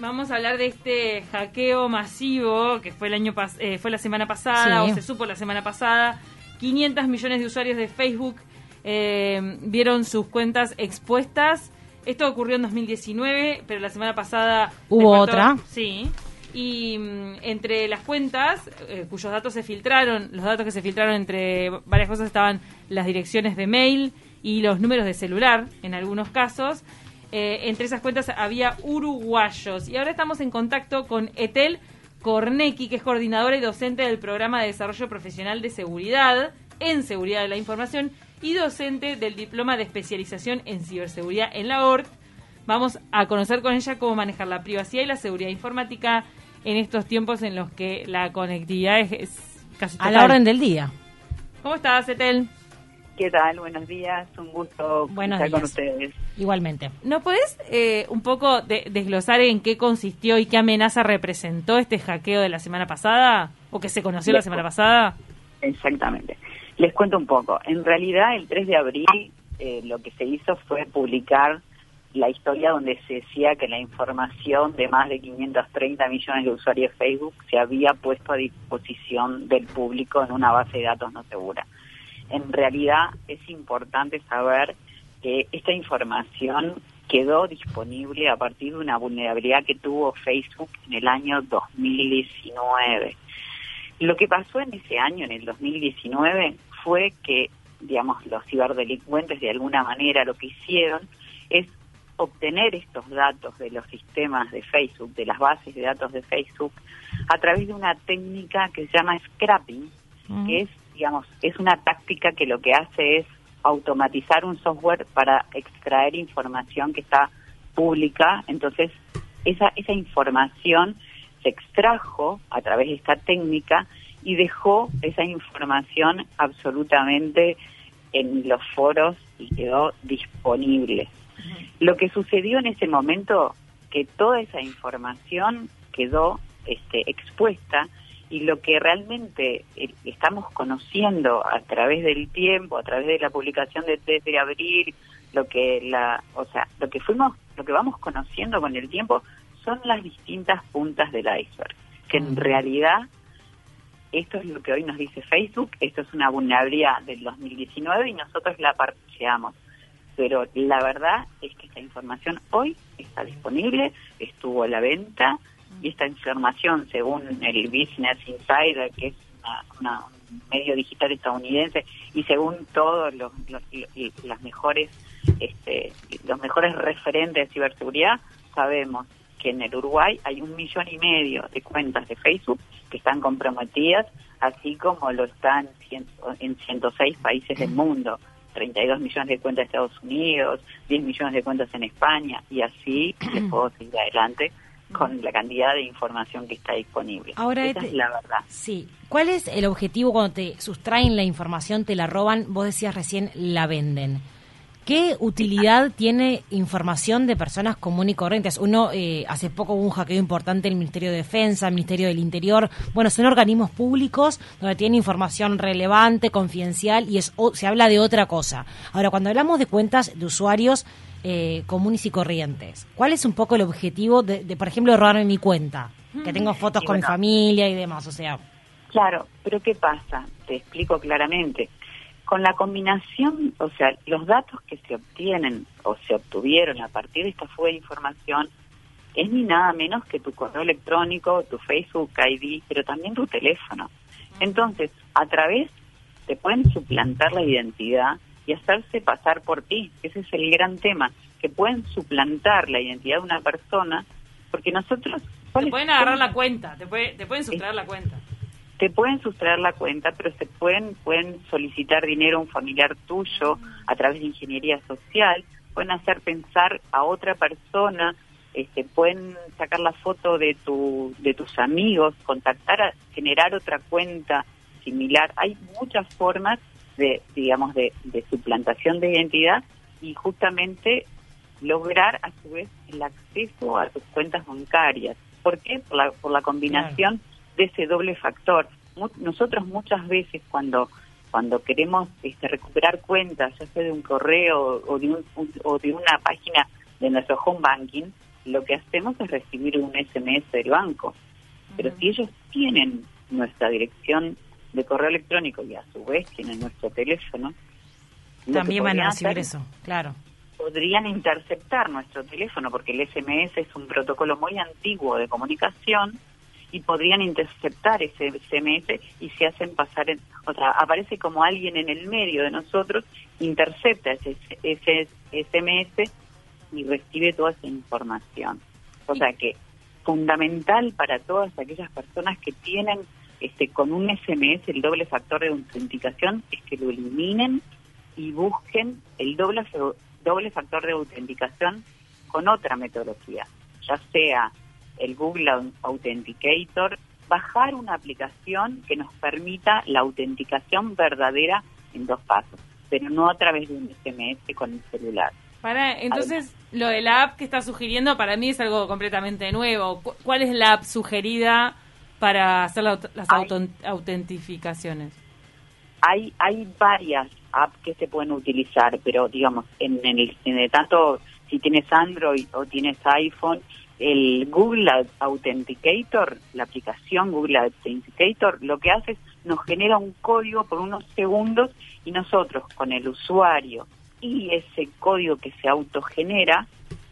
Vamos a hablar de este hackeo masivo que fue el año pas- eh, fue la semana pasada Sí. o se supo la semana pasada. 500 millones de usuarios de Facebook eh, vieron sus cuentas expuestas. Esto ocurrió en 2019, pero la semana pasada Hubo otra. Sí. Y mm, entre las cuentas eh, cuyos datos se filtraron, los datos que se filtraron entre varias cosas estaban las direcciones de mail y los números de celular en algunos casos. Eh, entre esas cuentas había uruguayos. Y ahora estamos en contacto con Etel Cornecki, que es coordinadora y docente del programa de desarrollo profesional de seguridad en seguridad de la información y docente del diploma de especialización en ciberseguridad en la ORT. Vamos a conocer con ella cómo manejar la privacidad y la seguridad informática en estos tiempos en los que la conectividad es, es casi A total. la orden del día. ¿Cómo estás, Etel? ¿Qué tal? Buenos días, un gusto Buenos estar con ustedes. Igualmente. ¿No podés eh, un poco de- desglosar en qué consistió y qué amenaza representó este hackeo de la semana pasada? ¿O que se conoció la semana pasada? Exactamente. Les cuento un poco. En realidad, el 3 de abril eh, lo que se hizo fue publicar la historia donde se decía que la información de más de 530 millones de usuarios de Facebook se había puesto a disposición del público en una base de datos no segura. En realidad es importante saber que esta información quedó disponible a partir de una vulnerabilidad que tuvo Facebook en el año 2019. Lo que pasó en ese año, en el 2019, fue que, digamos, los ciberdelincuentes de alguna manera lo que hicieron es obtener estos datos de los sistemas de Facebook, de las bases de datos de Facebook, a través de una técnica que se llama scrapping, que es, digamos, es una táctica que lo que hace es automatizar un software para extraer información que está pública. Entonces, esa, esa información se extrajo a través de esta técnica y dejó esa información absolutamente en los foros y quedó disponible. Lo que sucedió en ese momento, que toda esa información quedó este, expuesta y lo que realmente eh, estamos conociendo a través del tiempo, a través de la publicación de 3 de abril, lo que la, o sea, lo que fuimos, lo que vamos conociendo con el tiempo son las distintas puntas del iceberg, que en realidad esto es lo que hoy nos dice Facebook, esto es una vulnerabilidad del 2019 y nosotros la parcheamos. Pero la verdad es que esta información hoy está disponible, estuvo a la venta y esta información, según el Business Insider, que es una- un medio digital estadounidense, y según todos los, los- mejores, este, los mejores referentes de ciberseguridad, sabemos que en el Uruguay hay un millón y medio de cuentas de Facebook que están comprometidas, así como lo están en 106 países del mundo. 32 millones de cuentas de Estados Unidos, 10 millones de cuentas en España, y así les puedo seguir adelante con la cantidad de información que está disponible. Ahora, Esa este- es la verdad. Sí. ¿Cuál es el objetivo cuando te sustraen la información, te la roban? Vos decías recién, la venden. ¿Qué utilidad tiene información de personas comunes y corrientes? Uno, eh, hace poco hubo un hackeo importante en el Ministerio de Defensa, el Ministerio del Interior. Bueno, son organismos públicos donde tienen información relevante, confidencial y es, o- se habla de otra cosa. Ahora, cuando hablamos de cuentas de usuarios eh, comunes y corrientes, ¿cuál es un poco el objetivo de, de, por ejemplo, robarme mi cuenta? Que tengo fotos Y con mi familia y demás, o sea... Claro, pero ¿qué pasa? Te explico claramente. Con la combinación, o sea, los datos que se obtienen o se obtuvieron a partir de esta fuga de información es ni nada menos que tu correo electrónico, tu Facebook ID, pero también tu teléfono. Entonces, a través te pueden suplantar la identidad y hacerse pasar por ti. Ese es el gran tema, que pueden suplantar la identidad de una persona porque nosotros... Te ¿cuál es- pueden agarrar la cuenta, te, puede- te pueden sustraer la cuenta. te pueden sustraer la cuenta, pero se pueden pueden solicitar dinero a un familiar tuyo a través de ingeniería social, pueden hacer pensar a otra persona, este, pueden sacar la foto de tu de tus amigos, contactar, a, generar otra cuenta similar. Hay muchas formas de digamos de, de suplantación de identidad y justamente lograr a su vez el acceso a tus cuentas bancarias. ¿Por qué? Por la, por la combinación de ese doble factor. Mu- nosotros muchas veces cuando cuando queremos este, recuperar cuentas, ya sea de un correo o de, un, un- o de una página de nuestro home banking, lo que hacemos es recibir un SMS del banco. Pero si ellos tienen nuestra dirección de correo electrónico y a su vez tienen nuestro teléfono, también van a recibir eso, claro. Podrían interceptar nuestro teléfono porque el SMS es un protocolo muy antiguo de comunicación y podrían interceptar ese SMS y se hacen pasar en, o sea, aparece como alguien en el medio de nosotros, intercepta ese, ese SMS y recibe toda esa información. O sea que fundamental para todas aquellas personas que tienen este con un SMS el doble factor de autenticación es que lo eliminen y busquen el doble doble factor de autenticación con otra metodología, ya sea el Google Authenticator, bajar una aplicación que nos permita la autenticación verdadera en dos pasos, pero no a través de un SMS con el celular. Para, entonces, lo de la app que está sugiriendo para mí es algo completamente nuevo. ¿Cuál es la app sugerida para hacer las autentificaciones? Hay, hay varias apps que se pueden utilizar, pero digamos, en, el, en tanto si tienes Android o tienes iPhone, el Google Authenticator, la aplicación Google Authenticator, lo que hace es nos genera un código por unos segundos y nosotros con el usuario y ese código que se autogenera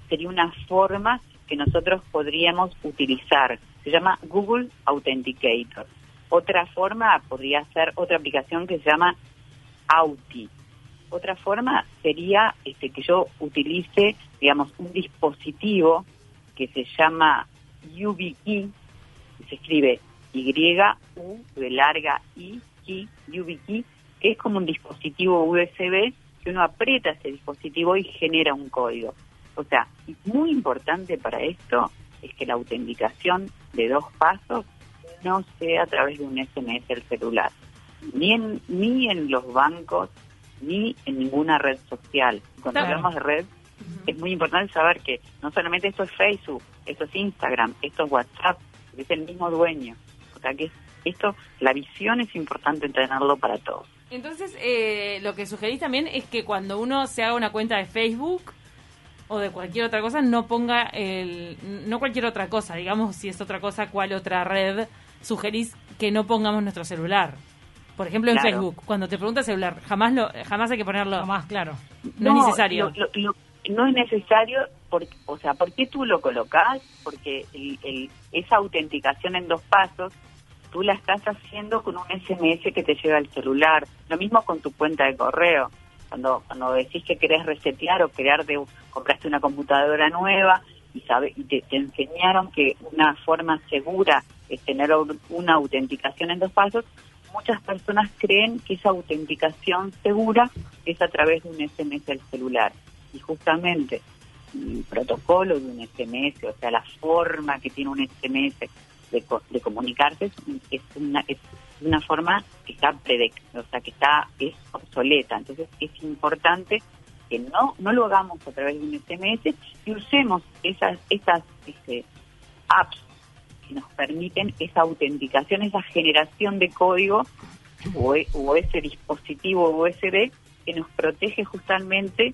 sería una forma que nosotros podríamos utilizar. Se llama Google Authenticator. Otra forma podría ser otra aplicación que se llama Auti. Otra forma sería este, que yo utilice, digamos, un dispositivo que se llama YubiKey, se escribe Y-U de larga I, Key, YubiKey, que es como un dispositivo USB que uno aprieta ese dispositivo y genera un código. O sea, muy importante para esto es que la autenticación de dos pasos no sea a través de un SMS del celular, ni en, ni en los bancos, ni en ninguna red social. Cuando hablamos de red, es muy importante saber que no solamente esto es Facebook, esto es Instagram, esto es WhatsApp, es el mismo dueño. O sea que esto, la visión es importante tenerlo para todos. Entonces, eh, lo que sugerís también es que cuando uno se haga una cuenta de Facebook o de cualquier otra cosa, no ponga el, no cualquier otra cosa, digamos, si es otra cosa, cuál otra red, sugerís que no pongamos nuestro celular. Por ejemplo, en Facebook, cuando te pregunta celular, jamás lo, jamás hay que ponerlo. más claro. No, es necesario no es necesario, porque, o sea, ¿por qué tú lo colocas? Porque el, esa autenticación en dos pasos, tú la estás haciendo con un SMS que te llega al celular. Lo mismo con tu cuenta de correo. Cuando, cuando decís que querés resetear o crear de, compraste una computadora nueva y, sabe, y te, enseñaron que una forma segura es tener una autenticación en dos pasos, muchas personas creen que esa autenticación segura es a través de un SMS del celular. Y justamente el protocolo de un SMS, o sea, la forma que tiene un SMS de, de comunicarse es, una es una forma que está o sea, que está es obsoleta. Entonces es importante que no no lo hagamos a través de un SMS y usemos esas esas este, apps que nos permiten esa autenticación, esa generación de código o, o ese dispositivo USB que nos protege justamente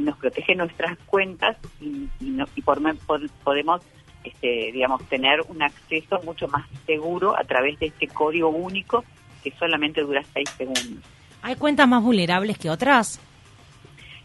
nos protege nuestras cuentas y, y, por, podemos este, digamos tener un acceso mucho más seguro a través de este código único que solamente dura seis segundos. ¿Hay cuentas más vulnerables que otras?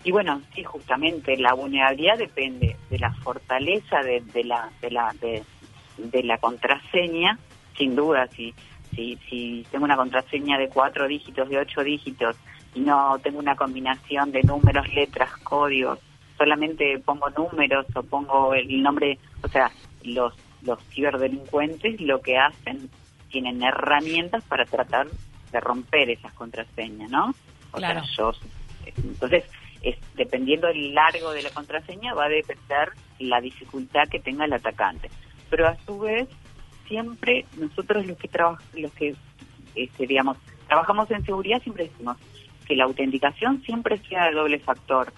Y bueno, sí, justamente la vulnerabilidad depende de la fortaleza de, la de la de, la contraseña, sin duda. Si, si si tengo una contraseña de cuatro dígitos, de ocho dígitos y no tengo una combinación de números, letras, códigos, solamente pongo números o pongo el nombre, o sea, los, los ciberdelincuentes lo que hacen, tienen herramientas para tratar de romper esas contraseñas, ¿no? O claro. yo, entonces, es, dependiendo del largo de la contraseña, va a depender la dificultad que tenga el atacante. Pero a su vez, siempre nosotros los que trabajamos, los que, este, digamos, trabajamos en seguridad, siempre decimos, que la autenticación siempre sea de doble factor.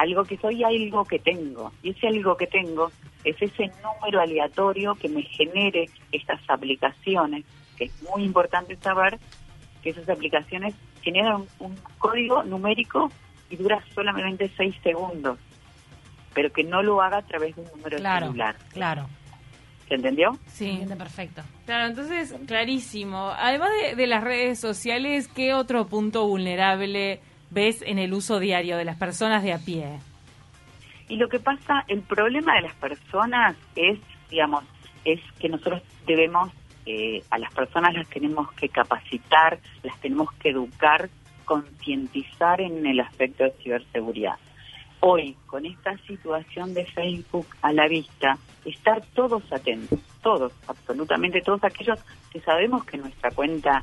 Algo que soy, algo que tengo. Y ese algo que tengo es ese número aleatorio que me genere estas aplicaciones, que es muy importante saber que esas aplicaciones generan un, código numérico y dura solamente seis segundos. pero que no lo haga a través de un número Claro, celular. claro. ¿Se entendió? Se Sí. entiende perfecto. Claro, entonces, clarísimo. Además de, de las redes sociales, ¿qué otro punto vulnerable ves en el uso diario de las personas de a pie? Y lo que pasa, el problema de las personas es, digamos, es que nosotros debemos, eh, a las personas las tenemos que capacitar, las tenemos que educar, concientizar en el aspecto de ciberseguridad. Hoy, con esta situación de Facebook a la vista, estar todos atentos, todos, absolutamente todos aquellos que sabemos que nuestra cuenta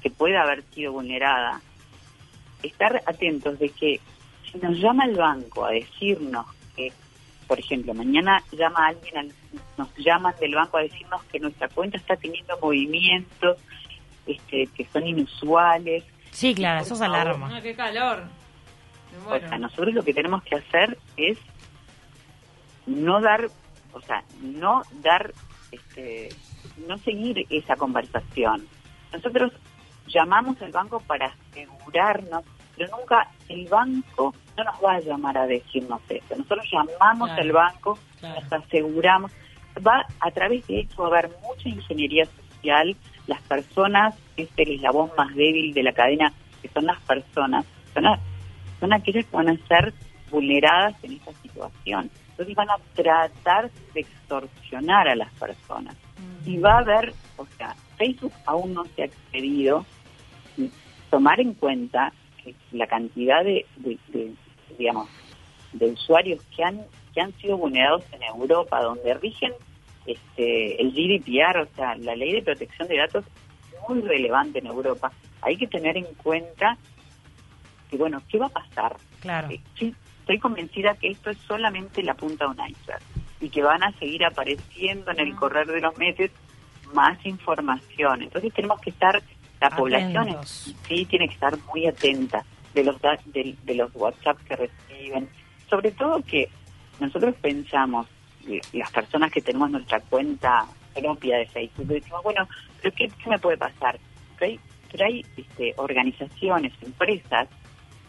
que puede haber sido vulnerada, estar atentos de que si nos llama el banco a decirnos que, por ejemplo, mañana llama alguien, al- nos llaman del banco a decirnos que nuestra cuenta está teniendo movimientos este, que son inusuales. Sí, claro, eso es alarma. Ah, qué calor. O sea, nosotros lo que tenemos que hacer es no dar, o sea, no dar, este, no seguir esa conversación. Nosotros llamamos al banco para asegurarnos, pero nunca el banco no nos va a llamar a decirnos eso. Nosotros llamamos Claro, al banco, claro. nos aseguramos. Va a través de esto va a haber mucha ingeniería social. Las personas, este es el eslabón más débil de la cadena, que son las personas, son, a- son aquellas que van a ser vulneradas en esta situación. Entonces van a tratar de extorsionar a las personas. Y va a haber, o sea, Facebook aún no se ha excedido, y tomar en cuenta la cantidad de, de- de, digamos, de usuarios que han que han sido vulnerados en Europa, donde rigen este el GDPR, o sea, la ley de protección de datos, muy relevante en Europa. Hay que tener en cuenta que, bueno, ¿qué va a pasar? Claro. Eh, sí, estoy convencida que esto es solamente la punta de un iceberg y que van a seguir apareciendo en el correr de los meses más información. Entonces tenemos que estar, la población Atentos. sí tiene que estar muy atenta de los da- de, de los WhatsApp que reciben, sobre todo que nosotros pensamos eh, las personas que tenemos nuestra cuenta propia de Facebook decimos bueno pero qué, qué me puede pasar pero hay, pero hay, este, organizaciones empresas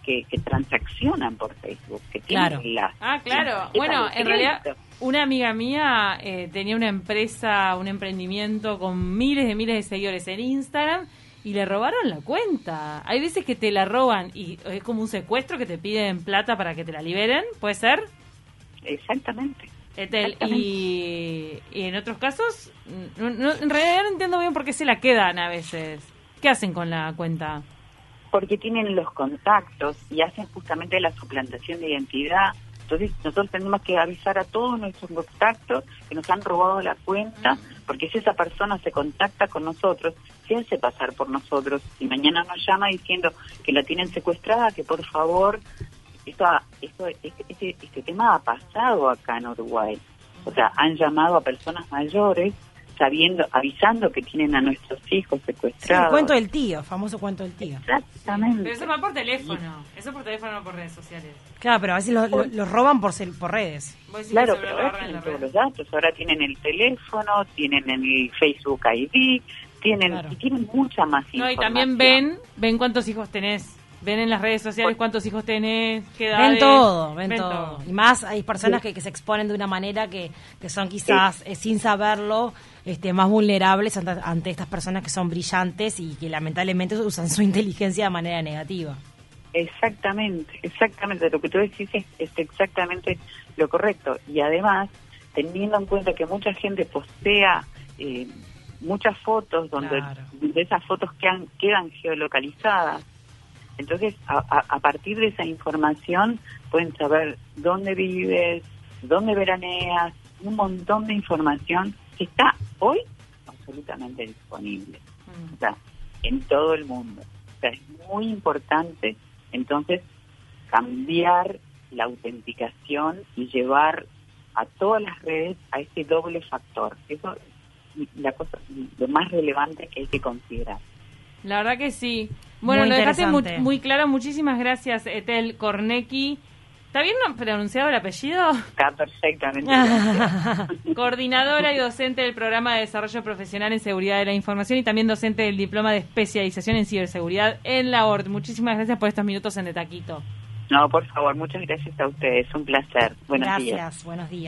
que, que transaccionan por Facebook que tienen la Ah, claro. la- Bueno, en realidad, una amiga mía eh, tenía una empresa, un emprendimiento con miles de miles de seguidores en Instagram y le robaron la cuenta. Hay veces que te la roban y es como un secuestro que te piden plata para que te la liberen, ¿puede ser? exactamente Etel, Exactamente. y, y en otros casos, no- no- en realidad no entiendo bien por qué se la quedan a veces. ¿Qué hacen con la cuenta? porque tienen los contactos y hacen justamente la suplantación de identidad. Entonces nosotros tenemos que avisar a todos nuestros contactos que nos han robado la cuenta, porque si esa persona se contacta con nosotros, se hace pasar por nosotros y mañana nos llama diciendo que la tienen secuestrada, que por favor, esto, esto este, este, este tema ha pasado acá en Uruguay. O sea, han llamado a personas mayores sabiendo, avisando que tienen a nuestros hijos Sí, el secuestrados. cuento del tío, famoso cuento del tío. Exactamente. Pero eso va por teléfono. Eso por teléfono, no por redes sociales. Claro, pero a veces lo, lo- lo roban por, cel- por redes. Claro, pero ahora tienen todos los datos. Ahora tienen el teléfono, tienen el Facebook ID, tienen Claro. y tienen mucha más No, y información. también ven, ven cuántos hijos tenés. Ven en las redes sociales cuántos hijos tenés, qué Ven edades. todo, ven, todo. Y más hay personas que, que se exponen de una manera que, que son quizás, eh, sin saberlo, este, más vulnerables ante, ante estas personas que son brillantes y que lamentablemente usan su inteligencia de manera negativa. Exactamente, exactamente. Lo que tú decís es, es exactamente lo correcto. Y además, teniendo en cuenta que mucha gente postea eh, muchas fotos donde Claro. de esas fotos quedan, quedan geolocalizadas, entonces a, a- a partir de esa información pueden saber dónde vives, dónde veraneas, un montón de información que está hoy absolutamente disponible Mm. o sea, en todo el mundo. O sea, es muy importante entonces cambiar la autenticación y llevar a todas las redes a ese doble factor. Eso es la cosa, lo más relevante que hay que considerar. La verdad que sí. Bueno, Muy lo dejaste muy, muy claro. Muchísimas gracias, Etel Kornecki. ¿Está bien pronunciado el apellido? Está perfectamente. Coordinadora y docente del programa de desarrollo profesional en seguridad de la información y también docente del diploma de especialización en ciberseguridad en la ORT. Muchísimas gracias por estos minutos en De Taquito. No, por favor, muchas gracias a ustedes. Un placer. Buenos días. Gracias, buenos días.